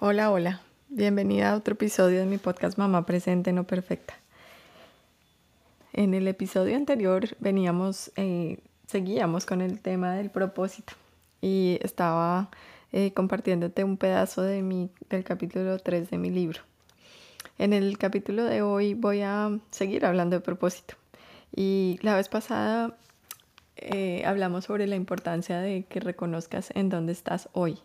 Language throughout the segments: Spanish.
Hola, hola. Bienvenida a otro episodio de mi podcast Mamá Presente No Perfecta. En el episodio anterior veníamos, eh, seguíamos con el tema del propósito y estaba eh, compartiéndote un pedazo de mi, del capítulo 3 de mi libro. En el capítulo de hoy voy a seguir hablando de propósito. Y la vez pasada eh, hablamos sobre la importancia de que reconozcas en dónde estás hoy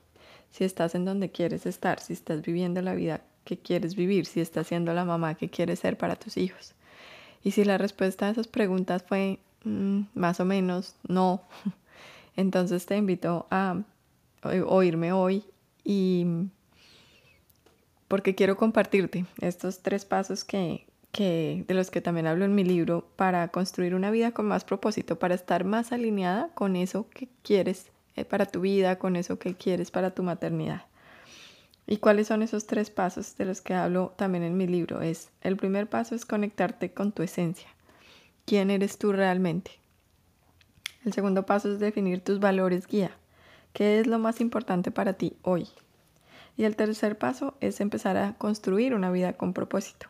si estás en donde quieres estar, si estás viviendo la vida que quieres vivir, si estás siendo la mamá que quieres ser para tus hijos. Y si la respuesta a esas preguntas fue mm, más o menos no, entonces te invito a oírme hoy y porque quiero compartirte estos tres pasos que, que, de los que también hablo en mi libro para construir una vida con más propósito, para estar más alineada con eso que quieres eh, para tu vida, con eso que quieres para tu maternidad. ¿Y cuáles son esos tres pasos de los que hablo también en mi libro? Es el primer paso es conectarte con tu esencia. ¿Quién eres tú realmente? El segundo paso es definir tus valores guía. ¿Qué es lo más importante para ti hoy? Y el tercer paso es empezar a construir una vida con propósito.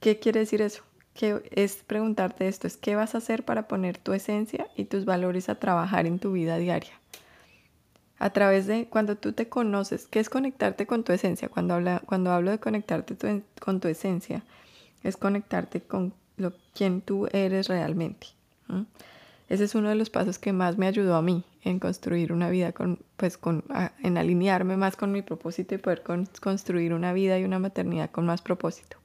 ¿Qué quiere decir eso? Que es preguntarte esto, es qué vas a hacer para poner tu esencia y tus valores a trabajar en tu vida diaria. A través de cuando tú te conoces, ¿qué es conectarte con tu esencia? Cuando, habla, cuando hablo de conectarte con tu esencia, es conectarte con lo, quien tú eres realmente. Ese es uno de los pasos que más me ayudó a mí en construir una vida, con, pues con, en alinearme más con mi propósito y poder construir una vida y una maternidad con más propósito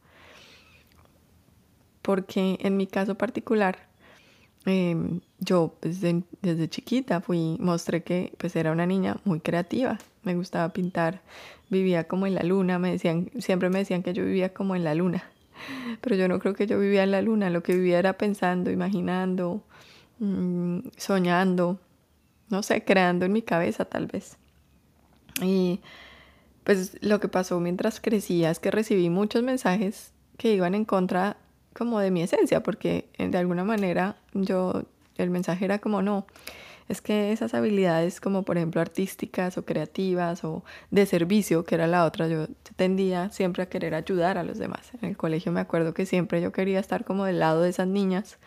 porque en mi caso particular, em, yo pues, desde, chiquita fui, mostré que pues era una niña muy creativa, me gustaba pintar, vivía como en la luna, me decían, siempre me decían que yo vivía como en la luna, pero yo no creo que yo vivía en la luna, lo que vivía era pensando, imaginando, mm, soñando, no sé, creando en mi cabeza tal vez. Y pues lo que pasó mientras crecía es que recibí muchos mensajes que iban en contra como de mi esencia, porque eh, de alguna manera yo, el mensaje era como no, es que esas habilidades como por ejemplo artísticas o creativas o de servicio, que era la otra, yo tendía siempre a querer ayudar a los demás. En el colegio me acuerdo que siempre yo quería estar como del lado de esas niñas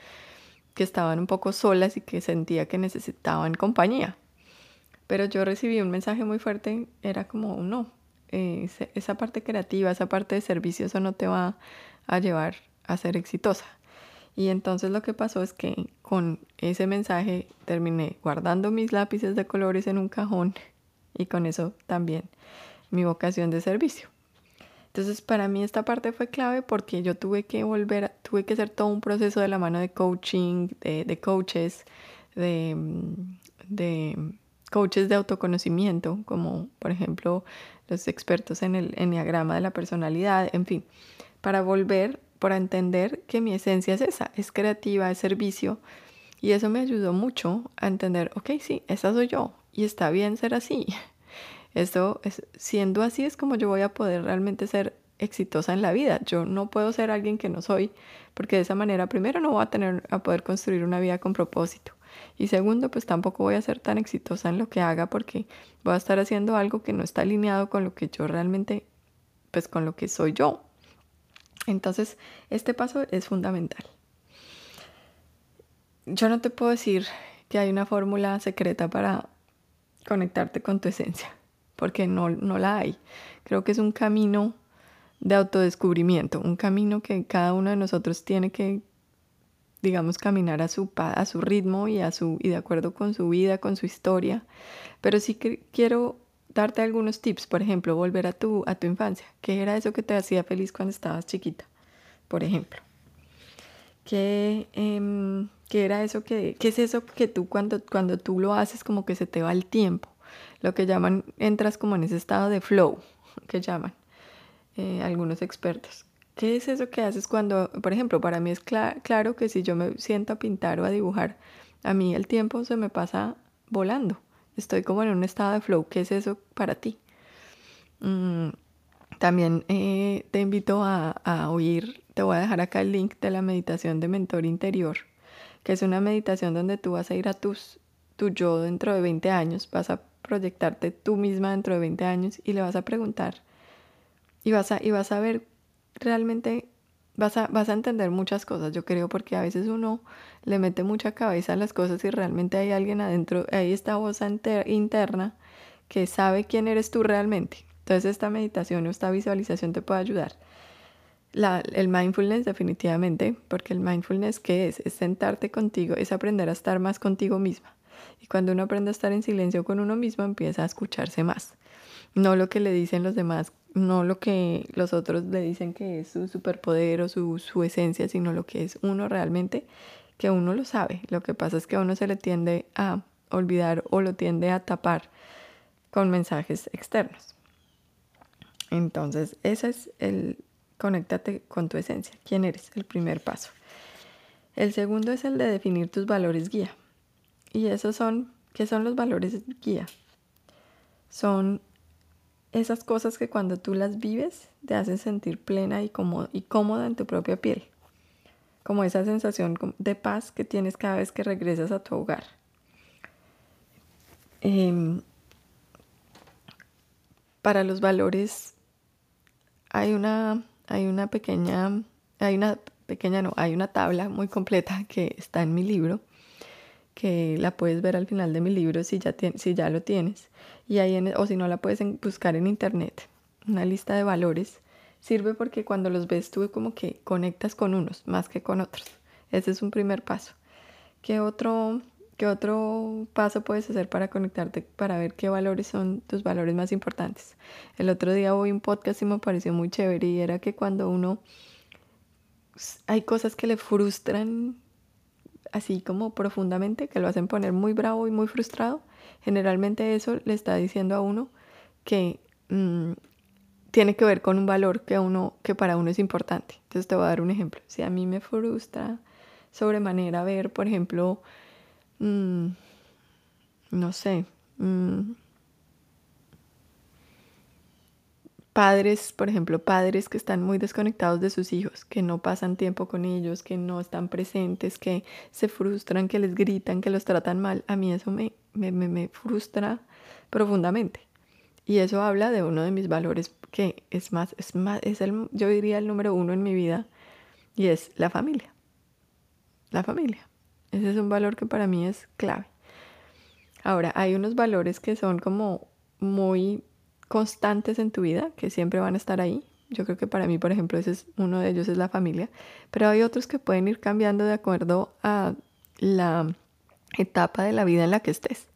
que estaban un poco solas y que sentía que necesitaban compañía. Pero yo recibí un mensaje muy fuerte, era como no, eh, esa parte creativa, esa parte de servicio, eso no te va a llevar a ser exitosa. Y entonces lo que pasó es que con ese mensaje terminé guardando mis lápices de colores en un cajón y con eso también mi vocación de servicio. Entonces para mí esta parte fue clave porque yo tuve que volver, tuve que hacer todo un proceso de la mano de coaching, de, coaches, de, de coaches de autoconocimiento, como por ejemplo los expertos en el enneagrama de la personalidad, en fin, para volver para entender que mi esencia es esa, es creativa, es servicio. Y eso me ayudó mucho a entender, ok, sí, esa soy yo y está bien ser así. Esto es, siendo así es como yo voy a poder realmente ser exitosa en la vida. Yo no puedo ser alguien que no soy, porque de esa manera primero no voy a tener a poder construir una vida con propósito. Y segundo, pues tampoco voy a ser tan exitosa en lo que haga porque voy a estar haciendo algo que no está alineado con lo que yo realmente, pues con lo que soy yo. Entonces, este paso es fundamental. Yo no te puedo decir que hay una fórmula secreta para conectarte con tu esencia, porque no, no la hay. Creo que es un camino de autodescubrimiento, un camino que cada uno de nosotros tiene que, digamos, caminar a su, a su ritmo y, a su, y de acuerdo con su vida, con su historia. Pero sí que quiero darte algunos tips, por ejemplo, volver a tu, a tu infancia. ¿Qué era eso que te hacía feliz cuando estabas chiquita? Por ejemplo. ¿Qué, em, ¿qué era eso que, qué es eso que tú cuando, cuando tú lo haces como que se te va el tiempo? Lo que llaman, entras como en ese estado de flow, que llaman eh, algunos expertos. ¿Qué es eso que haces cuando, por ejemplo, para mí es claro que si yo me siento a pintar o a dibujar, a mí el tiempo se me pasa volando estoy como en un estado de flow. ¿Qué es eso para ti? Mm, también eh, te invito a, oír, te voy a dejar acá el link de la meditación de mentor interior, que es una meditación donde tú vas a ir a tus, tu yo dentro de 20 años, vas a proyectarte tú misma dentro de 20 años y le vas a preguntar y vas a, y vas a ver realmente, vas a, vas a entender muchas cosas, yo creo, porque a veces uno le mete mucha cabeza a las cosas y realmente hay alguien adentro, ahí está voz interna que sabe quién eres tú realmente. Entonces esta meditación o esta visualización te puede ayudar. La, el mindfulness definitivamente, porque el mindfulness ¿qué es? Es sentarte contigo, es aprender a estar más contigo misma. Y cuando uno aprende a estar en silencio con uno mismo, empieza a escucharse más. No lo que le dicen los demás, no lo que los otros le dicen que es su superpoder o su, su esencia, sino lo que es uno realmente, que uno lo sabe. Lo que pasa es que uno se le tiende a olvidar o lo tiende a tapar con mensajes externos. Entonces, ese es el conéctate con tu esencia. ¿Quién eres? El primer paso. El segundo es el de definir tus valores guía. Y esos son, ¿qué son los valores guía? Son esas cosas que cuando tú las vives te hacen sentir plena y, cómoda, y cómoda en tu propia piel. Como esa sensación de paz que tienes cada vez que regresas a tu hogar. Em, para los valores hay una, hay una pequeña, hay una pequeña, no, hay una tabla muy completa que está en mi libro, que la puedes ver al final de mi libro si ya, si ya lo tienes, y ahí o si no la puedes buscar en internet, una lista de valores. Sirve porque cuando los ves tú como que conectas con unos más que con otros. Ese es un primer paso. ¿Qué otro ¿Qué otro paso puedes hacer para conectarte, para ver qué valores son tus valores más importantes? El otro día oí un podcast y me pareció muy chévere y era que cuando uno hay cosas que le frustran así como profundamente, que lo hacen poner muy bravo y muy frustrado, generalmente eso le está diciendo a uno que mm, tiene que ver con un valor que, uno, que para uno es importante. Entonces te voy a dar un ejemplo. Si a mí me frustra sobremanera ver, por ejemplo, Mm, no sé, mm, padres, por ejemplo, padres que están muy desconectados de sus hijos, que no pasan tiempo con ellos, que no están presentes, que se frustran, que les gritan, que los tratan mal, a mí eso me, me, me frustra profundamente. Y eso habla de uno de mis valores que es más, es más, es el, yo diría el número uno en mi vida, y es la familia. La familia. Ese es un valor que para mí es clave. Ahora, hay unos valores que son como muy constantes en tu vida, que siempre van a estar ahí. Yo creo que para mí, por ejemplo, ese es uno de ellos es la familia, pero hay otros que pueden ir cambiando de acuerdo a la etapa de la vida en la que estés.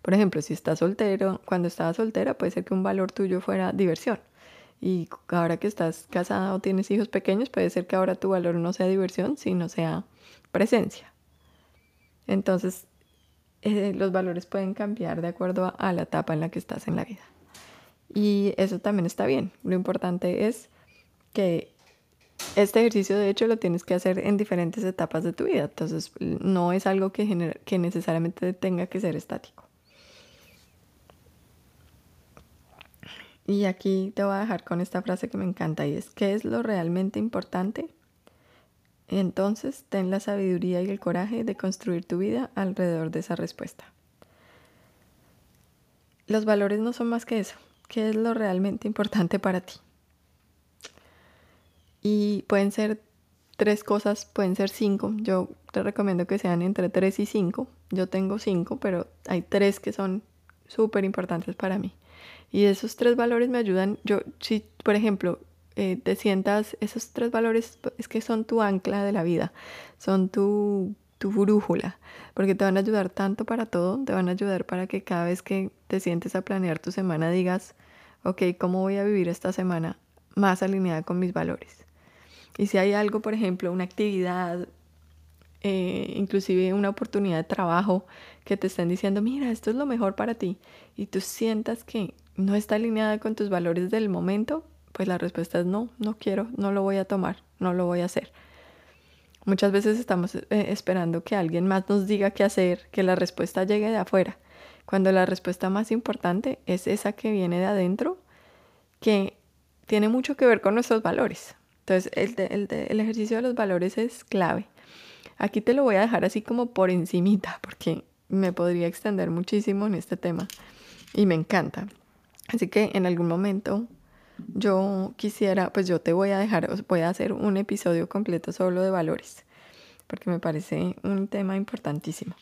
Por ejemplo, si estás soltero, cuando estabas soltera, puede ser que un valor tuyo fuera diversión. Y ahora que estás casada o tienes hijos pequeños, puede ser que ahora tu valor no sea diversión, sino sea presencia. Entonces, eh, los valores pueden cambiar de acuerdo a, la etapa en la que estás en la vida. Y eso también está bien. Lo importante es que este ejercicio, de hecho, lo tienes que hacer en diferentes etapas de tu vida. Entonces, no es algo que, que necesariamente tenga que ser estático. Y aquí te voy a dejar con esta frase que me encanta y es, ¿qué es lo realmente importante? Entonces, ten la sabiduría y el coraje de construir tu vida alrededor de esa respuesta. Los valores no son más que eso. ¿Qué es lo realmente importante para ti? Y pueden ser tres cosas, pueden ser cinco. Yo te recomiendo que sean entre tres y cinco. Yo tengo cinco, pero hay tres que son súper importantes para mí. Y esos tres valores me ayudan. Yo, si, por ejemplo, eh, te sientas, esos tres valores es que son tu ancla de la vida, son tu, tu brújula, porque te van a ayudar tanto para todo, te van a ayudar para que cada vez que te sientes a planear tu semana digas, ok, ¿cómo voy a vivir esta semana más alineada con mis valores? Y si hay algo, por ejemplo, una actividad, eh, inclusive una oportunidad de trabajo que te estén diciendo, mira, esto es lo mejor para ti, y tú sientas que no está alineada con tus valores del momento, pues la respuesta es no, no quiero, no lo voy a tomar, no lo voy a hacer. Muchas veces estamos eh, esperando que alguien más nos diga qué hacer, que la respuesta llegue de afuera, cuando la respuesta más importante es esa que viene de adentro, que tiene mucho que ver con nuestros valores. Entonces, el, el ejercicio de los valores es clave. Aquí te lo voy a dejar así como por encimita, porque me podría extender muchísimo en este tema. y me encanta. Así que en algún momento yo quisiera, pues yo te voy a dejar, voy a hacer un episodio completo solo de valores, porque me parece un tema importantísimo.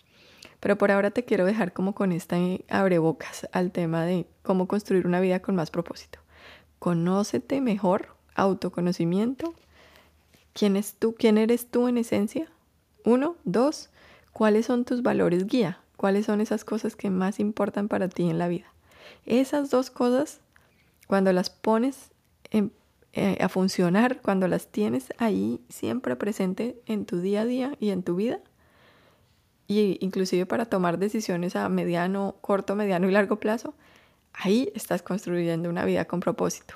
Pero por ahora te quiero dejar como con esta abrebocas al tema de cómo construir una vida con más propósito. Conócete mejor, autoconocimiento. ¿Quién es tú? ¿Quién eres tú en esencia? Uno, dos, ¿cuáles son tus valores guía? ¿Cuáles son esas cosas que más importan para ti en la vida? Esas dos cosas cuando las pones eh, a funcionar, cuando las tienes ahí siempre presente en tu día a día y en tu vida, y inclusive para tomar decisiones a mediano, corto, mediano y largo plazo, ahí estás construyendo una vida con propósito.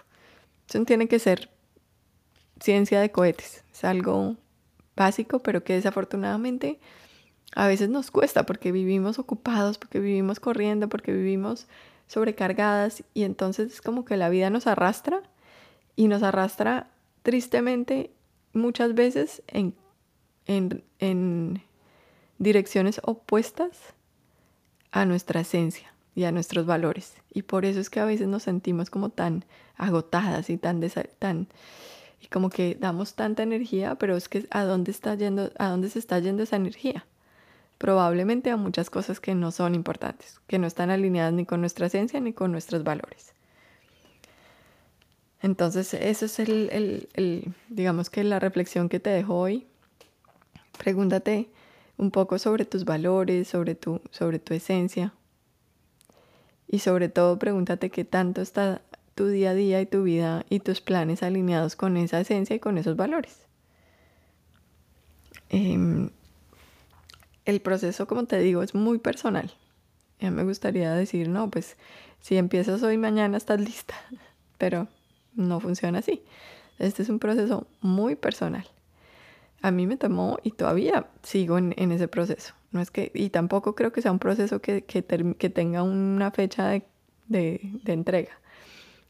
Eso tiene que ser ciencia de cohetes, es algo básico, pero que desafortunadamente a veces nos cuesta porque vivimos ocupados, porque vivimos corriendo, porque vivimos sobrecargadas y entonces es como que la vida nos arrastra y nos arrastra tristemente muchas veces en, en, direcciones opuestas a nuestra esencia y a nuestros valores. Y por eso es que a veces nos sentimos como tan agotadas y tan, tan y como que damos tanta energía, pero es que a dónde está yendo, a dónde se está yendo esa energía probablemente a muchas cosas que no son importantes, que no están alineadas ni con nuestra esencia ni con nuestros valores. Entonces, eso es el, digamos que la reflexión que te dejo hoy. Pregúntate un poco sobre tus valores, sobre tu, sobre tu esencia. Y sobre todo, pregúntate qué tanto está tu día a día y tu vida y tus planes alineados con esa esencia y con esos valores. Em, el proceso, como te digo, es muy personal. Ya me gustaría decir, no, pues si empiezas hoy, mañana estás lista, pero no funciona así. Este es un proceso muy personal. A mí me tomó y todavía sigo en, ese proceso. No es que, y tampoco creo que sea un proceso que, que, tenga una fecha de, de, de entrega.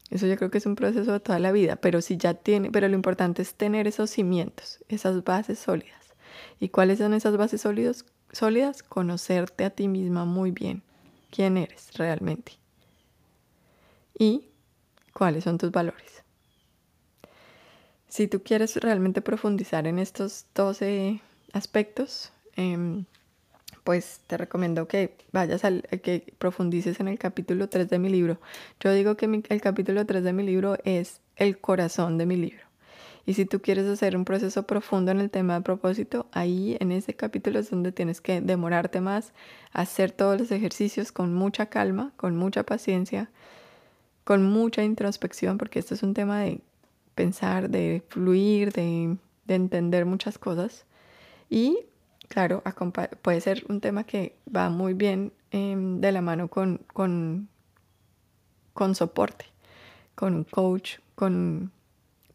Eso yo creo que es un proceso de toda la vida, pero si ya tiene, pero lo importante es tener esos cimientos, esas bases sólidas. ¿Y cuáles son esas bases sólidas? Sólidas, conocerte a ti misma muy bien, quién eres realmente y cuáles son tus valores. Si tú quieres realmente profundizar en estos 12 aspectos, em, pues te recomiendo que vayas al que profundices en el capítulo 3 de mi libro. Yo digo que el capítulo 3 de mi libro es el corazón de mi libro. Y si tú quieres hacer un proceso profundo en el tema de propósito, ahí en ese capítulo es donde tienes que demorarte más, hacer todos los ejercicios con mucha calma, con mucha paciencia, con mucha introspección, porque esto es un tema de pensar, de fluir, de, entender muchas cosas. Y claro, puede ser un tema que va muy bien em, de la mano con, con, con soporte, con un coach, con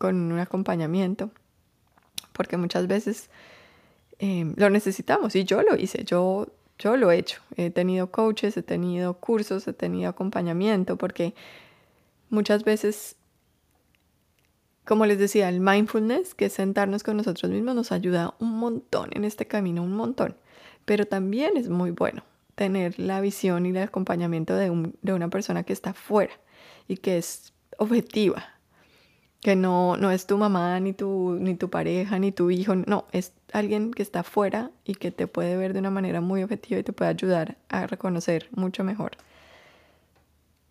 con un acompañamiento, porque muchas veces em, lo necesitamos y yo lo hice, yo, yo lo he hecho. He tenido coaches, he tenido cursos, he tenido acompañamiento, porque muchas veces, como les decía, el mindfulness, que es sentarnos con nosotros mismos, nos ayuda un montón en este camino, un montón. Pero también es muy bueno tener la visión y el acompañamiento de, de una persona que está fuera y que es objetiva, que no, no es tu mamá, ni tu, ni tu pareja, ni tu hijo, no, es alguien que está fuera y que te puede ver de una manera muy objetiva y te puede ayudar a reconocer mucho mejor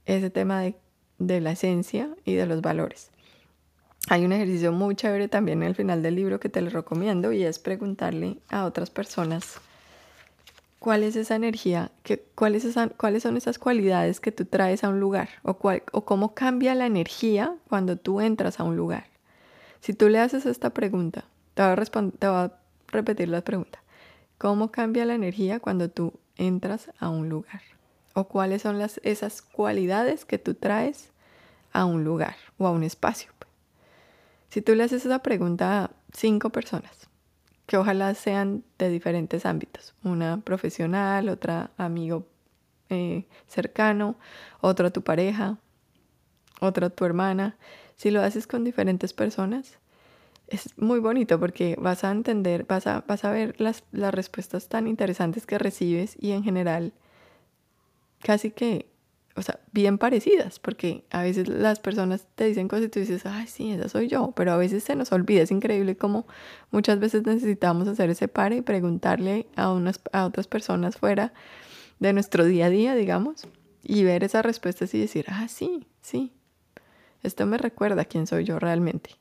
ese tema de, de la esencia y de los valores. Hay un ejercicio muy chévere también en el final del libro que te lo recomiendo y es preguntarle a otras personas cuál es esa energía, que, cuáles, son esas cualidades que tú traes a un lugar o, o cómo cambia la energía cuando tú entras a un lugar. Si tú le haces esta pregunta, te voy a, te a repetir la pregunta. ¿Cómo cambia la energía cuando tú entras a un lugar? ¿O cuáles son las, esas cualidades que tú traes a un lugar o a un espacio? Si tú le haces esa pregunta a cinco personas, que ojalá sean de diferentes ámbitos. Una profesional, otra amigo eh, cercano, otra tu pareja, otra tu hermana. Si lo haces con diferentes personas, es muy bonito porque vas a entender, vas a, vas a ver las, las respuestas tan interesantes que recibes y en general casi que, bien parecidas, porque a veces las personas te dicen cosas y tú dices, ay, sí, esa soy yo, pero a veces se nos olvida, es increíble como muchas veces necesitamos hacer ese pare y preguntarle a, unas, a otras personas fuera de nuestro día a día, digamos, y ver esas respuestas y decir, ah, sí, sí, esto me recuerda quién soy yo realmente.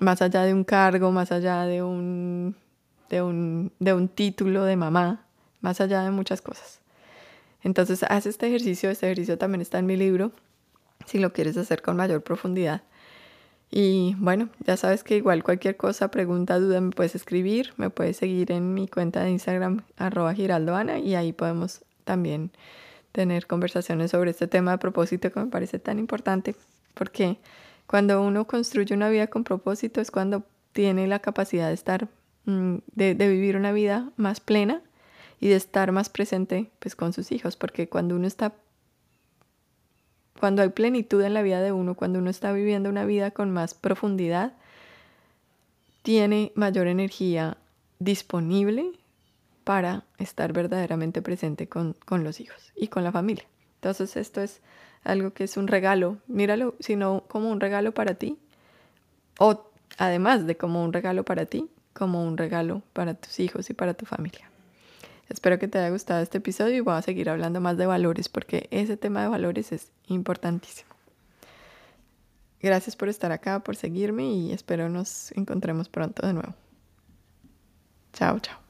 Más allá de un cargo, más allá de un, de un, de un título de mamá, más allá de muchas cosas. Entonces, haz este ejercicio. Este ejercicio también está en mi libro, si lo quieres hacer con mayor profundidad. Y bueno, ya sabes que igual cualquier cosa, pregunta, duda, me puedes escribir, me puedes seguir en mi cuenta de Instagram, arroba giraldoana, y ahí podemos también tener conversaciones sobre este tema de propósito que me parece tan importante, porque cuando uno construye una vida con propósito es cuando tiene la capacidad de estar, mm, de, de vivir una vida más plena y de estar más presente pues con sus hijos, porque cuando uno está cuando hay plenitud en la vida de uno, cuando uno está viviendo una vida con más profundidad, tiene mayor energía disponible para estar verdaderamente presente con, con, los hijos y con la familia. Entonces esto es algo que es un regalo, míralo, sino como un regalo para ti, o además de como un regalo para ti, como un regalo para tus hijos y para tu familia. Espero que te haya gustado este episodio y voy a seguir hablando más de valores porque ese tema de valores es importantísimo. Gracias por estar acá, por seguirme y espero nos encontremos pronto de nuevo. Chao, chao.